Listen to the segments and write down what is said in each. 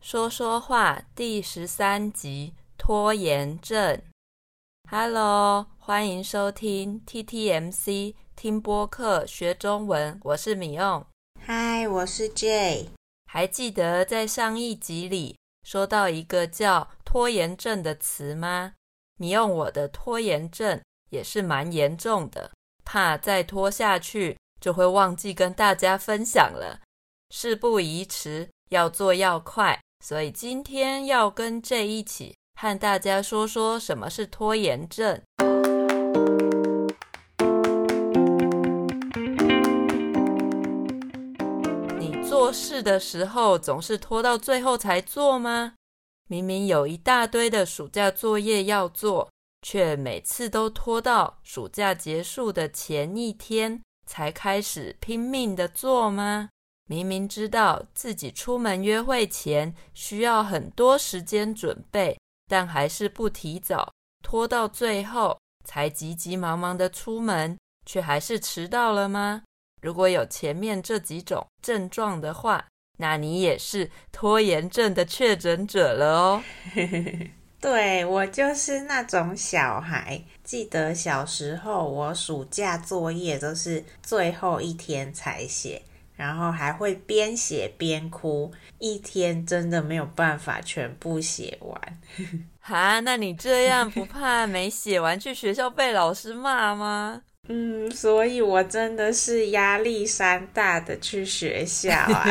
说说话第十三集拖延症。Hello，欢迎收听 TTMC 听播客学中文，我是米用。Hi，我是 Jay。还记得在上一集里说到一个叫拖延症的词吗？米用我的拖延症也是蛮严重的，怕再拖下去就会忘记跟大家分享了。事不宜迟，要做要快。所以今天要跟 J 一起和大家说说什么是拖延症。你做事的时候总是拖到最后才做吗？明明有一大堆的暑假作业要做，却每次都拖到暑假结束的前一天才开始拼命的做吗？明明知道自己出门约会前需要很多时间准备，但还是不提早，拖到最后才急急忙忙的出门，却还是迟到了吗？如果有前面这几种症状的话，那你也是拖延症的确诊者了哦。对，我就是那种小孩，记得小时候我暑假作业都是最后一天才写。然后还会边写边哭，一天真的没有办法全部写完。哈，那你这样不怕没写完去学校被老师骂吗？嗯，所以我真的是压力山大的去学校啊。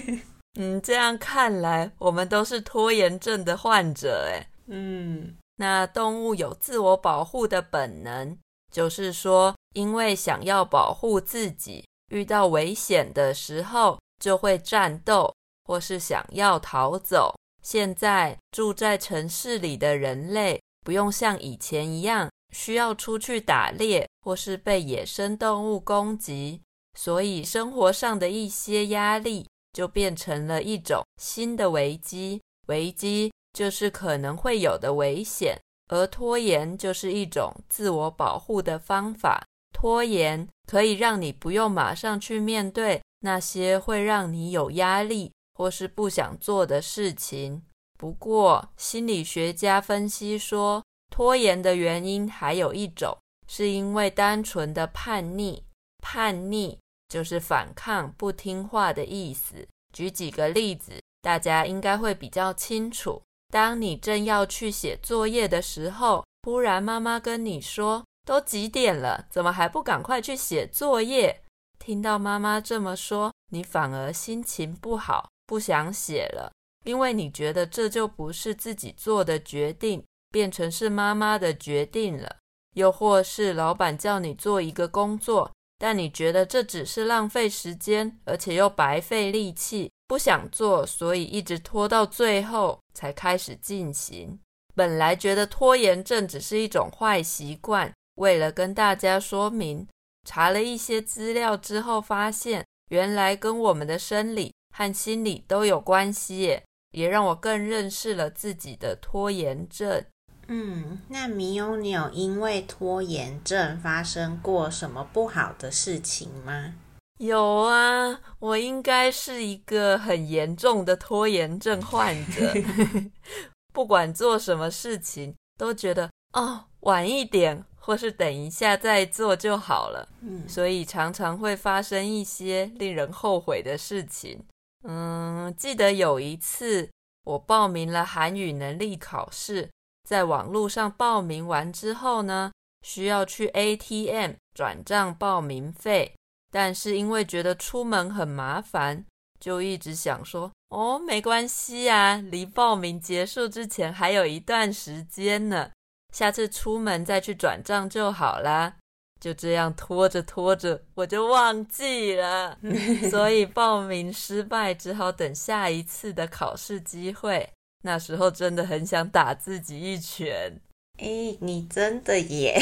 嗯，这样看来我们都是拖延症的患者诶。嗯，那动物有自我保护的本能，就是说，因为想要保护自己。遇到危险的时候，就会战斗，或是想要逃走。现在住在城市里的人类，不用像以前一样需要出去打猎，或是被野生动物攻击，所以生活上的一些压力就变成了一种新的危机。危机就是可能会有的危险，而拖延就是一种自我保护的方法。拖延可以让你不用马上去面对那些会让你有压力或是不想做的事情。不过，心理学家分析说，拖延的原因还有一种，是因为单纯的叛逆。叛逆就是反抗、不听话的意思。举几个例子，大家应该会比较清楚。当你正要去写作业的时候，忽然妈妈跟你说，都几点了，怎么还不赶快去写作业？听到妈妈这么说，你反而心情不好，不想写了，因为你觉得这就不是自己做的决定，变成是妈妈的决定了。又或是老板叫你做一个工作，但你觉得这只是浪费时间，而且又白费力气，不想做，所以一直拖到最后才开始进行。本来觉得拖延症只是一种坏习惯。为了跟大家说明，查了一些资料之后，发现原来跟我们的生理和心理都有关系耶，也让我更认识了自己的拖延症。嗯，那米欧，你有因为拖延症发生过什么不好的事情吗？有啊，我应该是一个很严重的拖延症患者 不管做什么事情，都觉得哦，晚一点。或是等一下再做就好了，嗯，所以常常会发生一些令人后悔的事情。嗯，记得有一次我报名了韩语能力考试，在网络上报名完之后呢，需要去 ATM 转账报名费，但是因为觉得出门很麻烦，就一直想说，哦，没关系啊，离报名结束之前还有一段时间呢。下次出门再去转账就好啦。就这样拖着拖着，我就忘记了，所以报名失败，只好等下一次的考试机会。那时候真的很想打自己一拳。诶，你真的耶！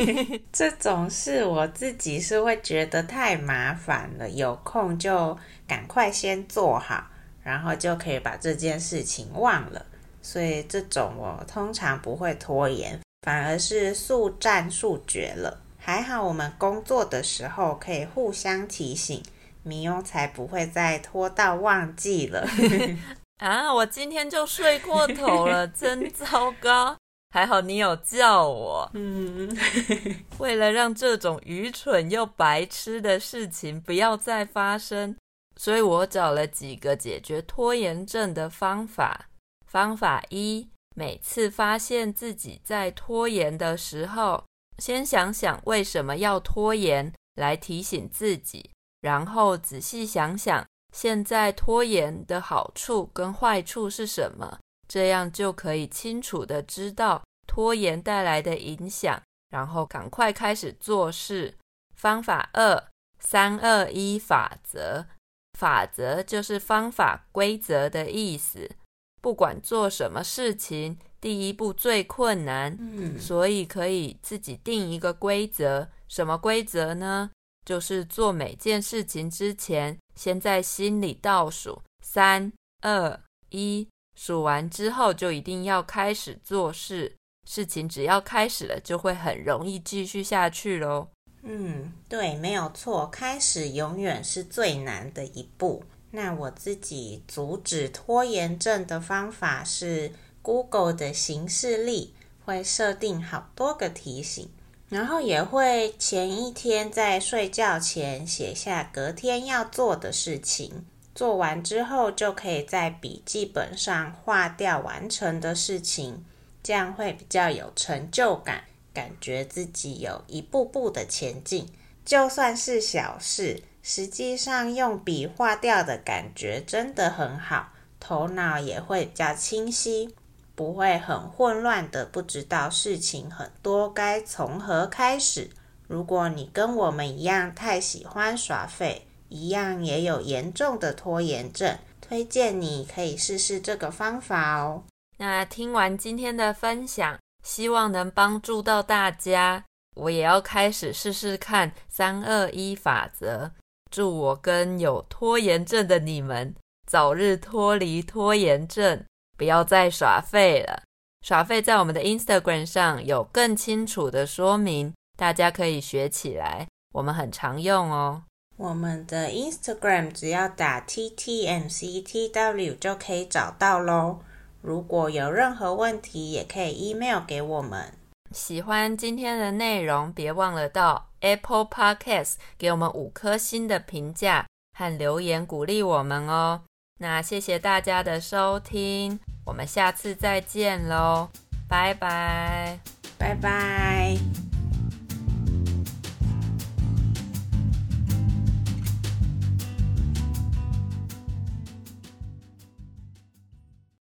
这种事我自己是会觉得太麻烦了，有空就赶快先做好，然后就可以把这件事情忘了。所以这种我通常不会拖延，反而是速战速决了。还好我们工作的时候可以互相提醒，米欧才不会再拖到忘记了。啊，我今天就睡过头了，真糟糕。还好你有叫我。嗯，为了让这种愚蠢又白痴的事情不要再发生，所以我找了几个解决拖延症的方法。方法一，每次发现自己在拖延的时候，先想想为什么要拖延，来提醒自己，然后仔细想想现在拖延的好处跟坏处是什么。这样就可以清楚的知道拖延带来的影响，然后赶快开始做事。方法二：三二一法则。法则就是方法、规则的意思。不管做什么事情，第一步最困难，嗯，所以可以自己定一个规则。什么规则呢？就是做每件事情之前，先在心里倒数三二一。数完之后，就一定要开始做事。事情只要开始了，就会很容易继续下去喽。嗯，对，没有错，开始永远是最难的一步。那我自己阻止拖延症的方法是，Google 的行事历会设定好多个提醒，然后也会前一天在睡觉前写下隔天要做的事情。做完之后，就可以在笔记本上划掉完成的事情，这样会比较有成就感，感觉自己有一步步的前进。就算是小事，实际上用笔画掉的感觉真的很好，头脑也会比较清晰，不会很混乱的，不知道事情很多该从何开始。如果你跟我们一样太喜欢耍废，一样也有严重的拖延症，推荐你可以试试这个方法哦。那听完今天的分享，希望能帮助到大家。我也要开始试试看三二一法则。祝我跟有拖延症的你们早日脱离拖延症，不要再耍废了。耍废在我们的 Instagram 上有更清楚的说明，大家可以学起来，我们很常用哦。我们的 Instagram 只要打 TTMCTW 就可以找到喽。如果有任何问题，也可以 email 给我们。喜欢今天的内容，别忘了到 Apple Podcast 给我们五颗星的评价和留言鼓励我们哦。那谢谢大家的收听，我们下次再见喽，拜拜，拜拜。